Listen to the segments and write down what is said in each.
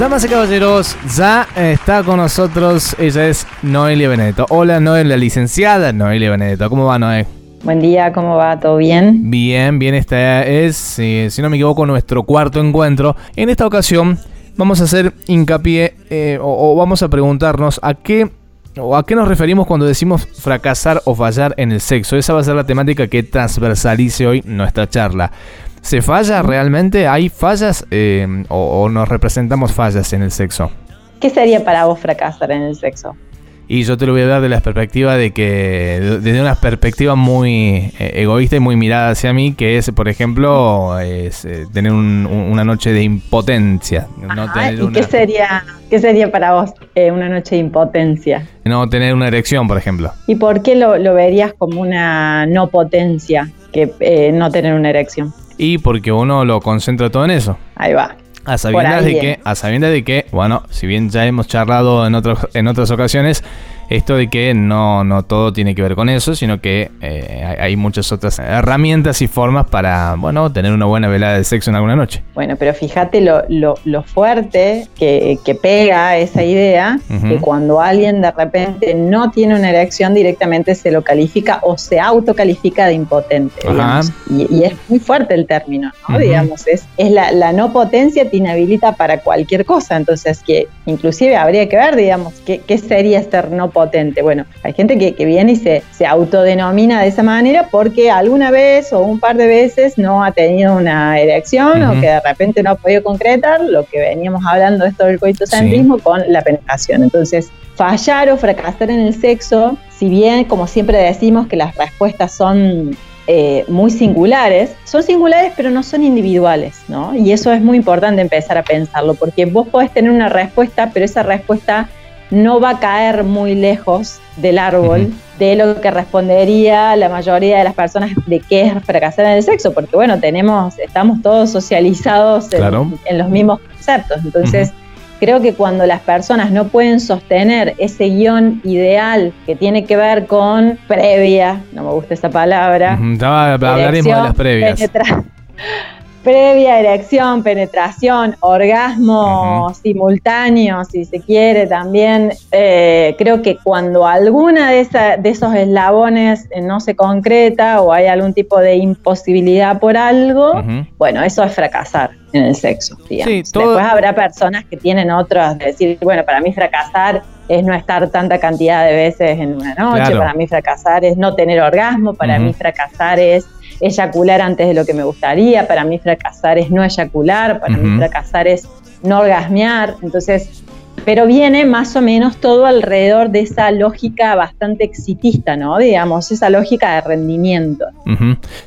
Damas y caballeros, ya está con nosotros, ella es Noelia Benedetto. Hola Noelia, licenciada Noelia Benedetto. ¿Cómo va Noé? Buen día, ¿cómo va? ¿Todo bien? Bien, bien, esta es, si, no me equivoco, nuestro cuarto encuentro. En esta ocasión vamos a hacer hincapié eh, o, vamos a preguntarnos a qué o a qué nos referimos cuando decimos fracasar o fallar en el sexo. Esa va a ser la temática que transversalice hoy nuestra charla. ¿Se falla realmente? ¿Hay fallas eh, o, nos representamos fallas en el sexo? ¿Qué sería para vos fracasar en el sexo? Y yo te lo voy a dar de la perspectiva de que, desde una perspectiva muy eh, egoísta y muy mirada hacia mí, que es, por ejemplo, es, eh, tener una noche de impotencia. ¿Y qué, sería, qué sería para vos una noche de impotencia? No tener una erección, por ejemplo. ¿Y por qué lo, lo verías como una no potencia que no tener una erección? Y porque uno lo concentra todo en eso. Ahí va. A sabiendas, de que, a sabiendas de que, bueno, si bien ya hemos charlado en, otros, en otras ocasiones, esto de que no, no todo tiene que ver con eso, sino que eh, hay muchas otras herramientas y formas para, bueno, tener una buena velada de sexo en alguna noche. Bueno, pero fíjate lo, lo, fuerte que, que, pega esa idea, que cuando alguien de repente no tiene una erección, directamente se lo califica o se autocalifica de impotente. Y, es muy fuerte el término, ¿no? Digamos, es, es la, la no potencia te inhabilita para cualquier cosa, entonces que inclusive habría que ver, digamos, qué, qué sería ser no potente potente. Bueno, hay gente que, viene y se, se autodenomina de esa manera porque alguna vez o un par de veces no ha tenido una erección o que de repente no ha podido concretar lo que veníamos hablando esto del coitocentrismo con la penetración. Entonces, fallar o fracasar en el sexo, si bien, como siempre decimos, que las respuestas son eh, muy singulares, son singulares pero no son individuales, ¿no? Y eso es muy importante empezar a pensarlo, porque vos podés tener una respuesta, pero esa respuesta no va a caer muy lejos del árbol de lo que respondería la mayoría de las personas de qué es fracasar en el sexo, porque bueno, tenemos, estamos todos socializados en, los mismos conceptos. Entonces, creo que cuando las personas no pueden sostener ese guion ideal que tiene que ver con previa, no me gusta esa palabra. hablaremos de las previas previa erección, penetración, orgasmo simultáneo, si se quiere también. Eh, creo que cuando alguna de, esos eslabones eh, no se concreta o hay algún tipo de imposibilidad por algo, bueno, eso es fracasar en el sexo. Después habrá personas que tienen otras, de decir, bueno, para mí fracasar es no estar tanta cantidad de veces en una noche, para mí fracasar es no tener orgasmo, para mí fracasar es eyacular antes de lo que me gustaría, para mí fracasar es no eyacular, para mí fracasar es no orgasmear, entonces, pero viene más o menos todo alrededor de esa lógica bastante exitista, ¿no? Digamos, esa lógica de rendimiento.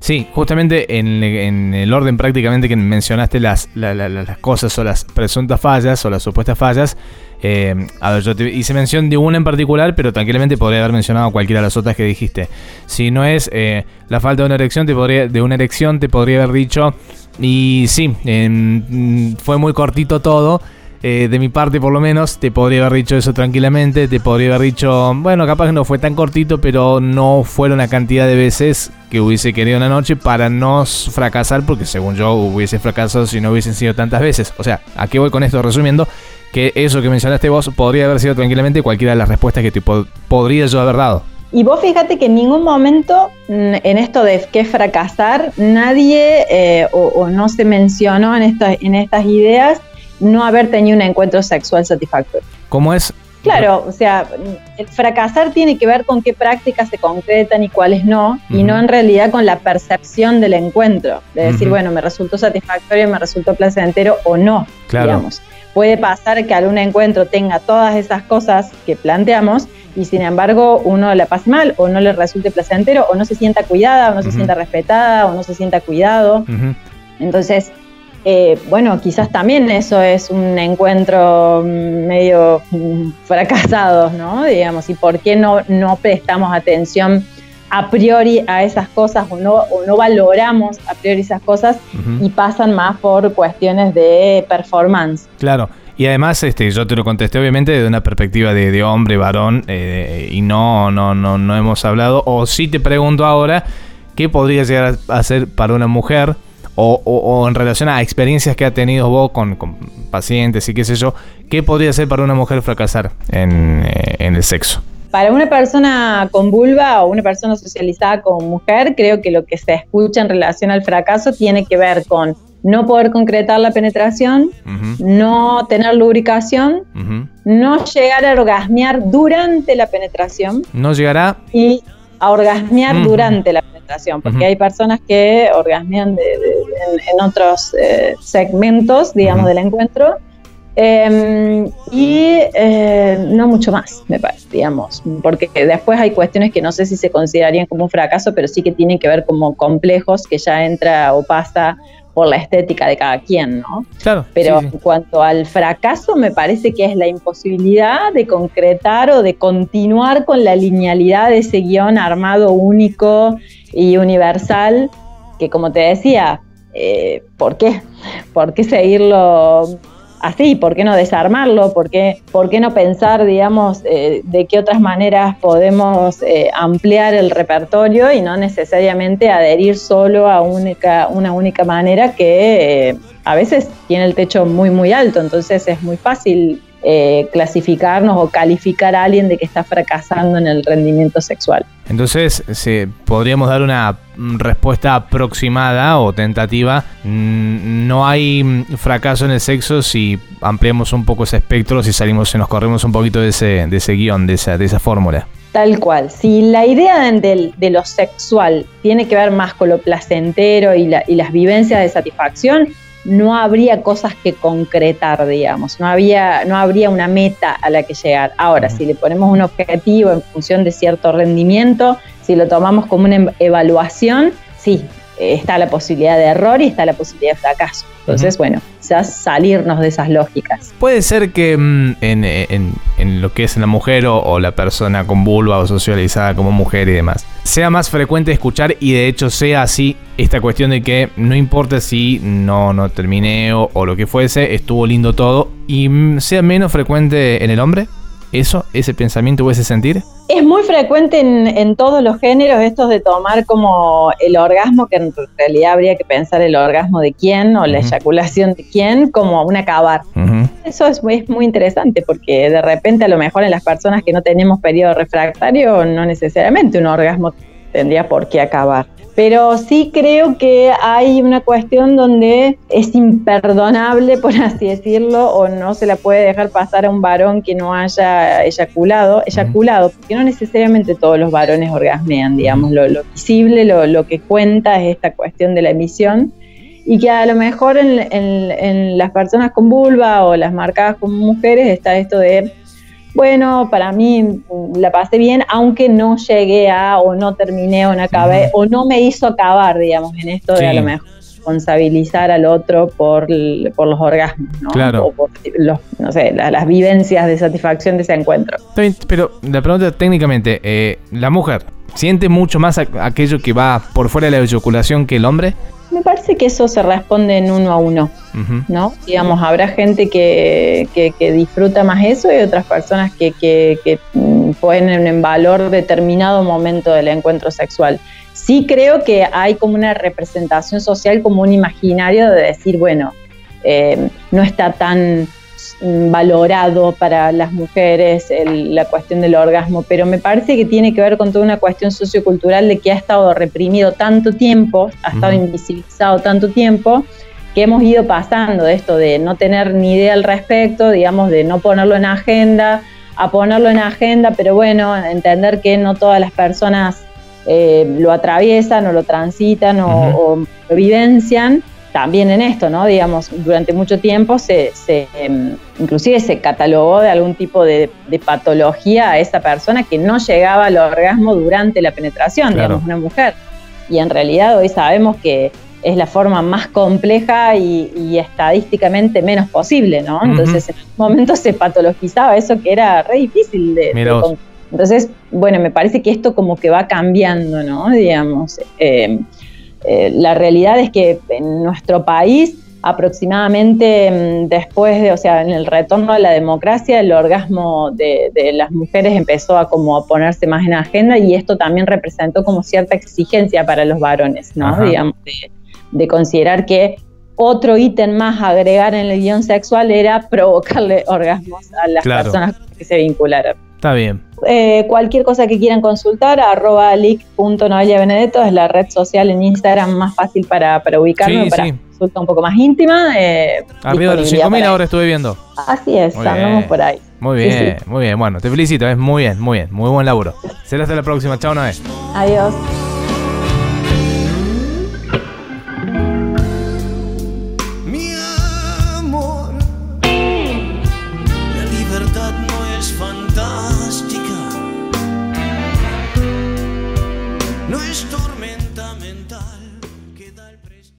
Sí, justamente en, el orden prácticamente que mencionaste las, las cosas o las presuntas fallas o las supuestas fallas, eh, a ver, yo te hice mención de una en particular, pero tranquilamente podría haber mencionado cualquiera de las otras que dijiste. Si no es eh, la falta de una erección, te podría, de una erección, te podría haber dicho. Y sí, em, fue muy cortito todo. Eh, de mi parte, por lo menos, te podría haber dicho eso tranquilamente. Te podría haber dicho, bueno, capaz que no fue tan cortito, pero no fueron la cantidad de veces que hubiese querido una noche para no fracasar, porque según yo hubiese fracasado si no hubiesen sido tantas veces. O sea, ¿a qué voy con esto resumiendo? Que eso que mencionaste vos podría haber sido tranquilamente cualquiera de las respuestas que te podría yo haber dado. Y vos fíjate que en ningún momento mm, en esto de qué fracasar, nadie eh, o, no se mencionó en, en estas ideas no haber tenido un encuentro sexual satisfactorio. ¿Cómo es? Claro, o sea, el fracasar tiene que ver con qué prácticas se concretan y cuáles no, y no en realidad con la percepción del encuentro, de decir, bueno, me resultó satisfactorio, me resultó placentero o no, claro. digamos puede pasar que algún encuentro tenga todas esas cosas que planteamos y sin embargo uno la pase mal o no le resulte placentero o no se sienta cuidada o no se sienta respetada o no se sienta cuidado. Entonces, eh, bueno, quizás también eso es un encuentro medio fracasado, ¿no? Digamos, y por qué no, no prestamos atención a priori a esas cosas o no, o no valoramos a priori esas cosas y pasan más por cuestiones de performance. Claro. Y además, este, yo te lo contesté obviamente desde una perspectiva de, hombre, varón, eh, y no, no, no, no hemos hablado. O sí te pregunto ahora, ¿qué podría llegar a ser para una mujer? O, en relación a experiencias que ha tenido vos con, pacientes y qué sé yo, ¿qué podría ser para una mujer fracasar en, eh, en el sexo? Para una persona con vulva o una persona socializada como mujer, creo que lo que se escucha en relación al fracaso tiene que ver con no poder concretar la penetración, no tener lubricación, no llegar a orgasmear durante la penetración. No llegará. Y a orgasmear durante la penetración, porque hay personas que orgasmean en, otros eh, segmentos, digamos, del encuentro. Em, y eh, no mucho más, me parece, digamos, porque después hay cuestiones que no sé si se considerarían como un fracaso, pero sí que tienen que ver como complejos que ya entra o pasa por la estética de cada quien, ¿no? Claro. Pero en cuanto al fracaso, me parece que es la imposibilidad de concretar o de continuar con la linealidad de ese guion armado único y universal, que como te decía, eh, ¿por qué? ¿Por qué seguirlo así, ¿por qué no desarmarlo? ¿Por qué, por qué no pensar, digamos, eh, de qué otras maneras podemos eh, ampliar el repertorio y no necesariamente adherir solo a única, una única manera que eh, a veces tiene el techo muy, muy alto, entonces es muy fácil eh, clasificarnos o calificar a alguien de que está fracasando en el rendimiento sexual. Entonces, podríamos dar una respuesta aproximada o tentativa. Mm, no hay mm, fracaso en el sexo si ampliamos un poco ese espectro, si salimos, si nos corremos un poquito de ese, de ese guion, de esa, de esa fórmula. Tal cual. Si la idea de, de, lo sexual tiene que ver más con lo placentero y, y las vivencias de satisfacción, no habría cosas que concretar, digamos, no, había, no habría una meta a la que llegar. Ahora, si le ponemos un objetivo en función de cierto rendimiento, si lo tomamos como una em, evaluación, sí, está la posibilidad de error y está la posibilidad de fracaso. Entonces, bueno, quizás salirnos de esas lógicas. Puede ser que mm, en, lo que es la mujer o, la persona con vulva o socializada como mujer y demás, sea más frecuente escuchar y de hecho sea así esta cuestión de que no importa si no, no terminé o, o lo que fuese, estuvo lindo todo y mm, sea menos frecuente en el hombre eso, ese pensamiento o ese sentir? Es muy frecuente en, todos los géneros estos de tomar como el orgasmo, que en realidad habría que pensar el orgasmo de quién o la eyaculación de quién como un acabar. Eso es muy, es muy interesante porque de repente a lo mejor en las personas que no tenemos periodo refractario no necesariamente un orgasmo tendría por qué acabar. Pero sí creo que hay una cuestión donde es imperdonable, por así decirlo, o no se la puede dejar pasar a un varón que no haya eyaculado, eyaculado, porque no necesariamente todos los varones orgasmean, digamos, lo, visible, lo, que cuenta es esta cuestión de la emisión y que a lo mejor en, las personas con vulva o las marcadas como mujeres está esto de bueno, para mí la pasé bien, aunque no llegué a, o no terminé, o no acabé, o no me hizo acabar, digamos, en esto de a lo mejor responsabilizar al otro por, por los orgasmos, ¿no? Claro. O por los, no sé, las, vivencias de satisfacción de ese encuentro. Pero la pregunta técnicamente, eh, ¿la mujer siente mucho más aquello que va por fuera de la eyaculación que el hombre? Me parece que eso se responde en uno a uno, ¿no? Digamos, habrá gente que, que, disfruta más eso y otras personas que, que, mm, ponen en valor determinado momento del encuentro sexual. Sí creo que hay como una representación social, como un imaginario de decir, bueno, eh, no está tan valorado para las mujeres la cuestión del orgasmo, pero me parece que tiene que ver con toda una cuestión sociocultural de que ha estado reprimido tanto tiempo, ha estado invisibilizado tanto tiempo, que hemos ido pasando de esto de no tener ni idea al respecto, digamos, de no ponerlo en agenda, a ponerlo en agenda, pero bueno, entender que no todas las personas eh, lo atraviesan o lo transitan o lo vivencian también en esto, ¿no? Digamos, durante mucho tiempo se, em, inclusive se catalogó de algún tipo de, patología a esa persona que no llegaba al orgasmo durante la penetración, digamos, una mujer. Y en realidad hoy sabemos que es la forma más compleja y, estadísticamente menos posible, ¿no? Entonces, en un momento se patologizaba eso que era re difícil de, Entonces, bueno, me parece que esto como que va cambiando, ¿no? Digamos, eh, eh, la realidad es que en nuestro país aproximadamente mm, después de, o sea, en el retorno a la democracia, el orgasmo de, las mujeres empezó a como a ponerse más en agenda y esto también representó como cierta exigencia para los varones, ¿no? Digamos, de, considerar que otro ítem más a agregar en el guion sexual era provocarle orgasmos a las personas que se vincularan. Está bien. Eh, cualquier cosa que quieran consultar, arroba Benedetto es la red social en Instagram más fácil para, para ubicarme, para consulta un poco más íntima. Eh, Arriba de los 5.000 ahora estuve viendo. Así es, andamos por ahí. Muy bien, muy bien. Bueno, te felicito, es muy bien, muy bien, muy buen laburo. Será hasta la próxima. Chao, Noé. Adiós.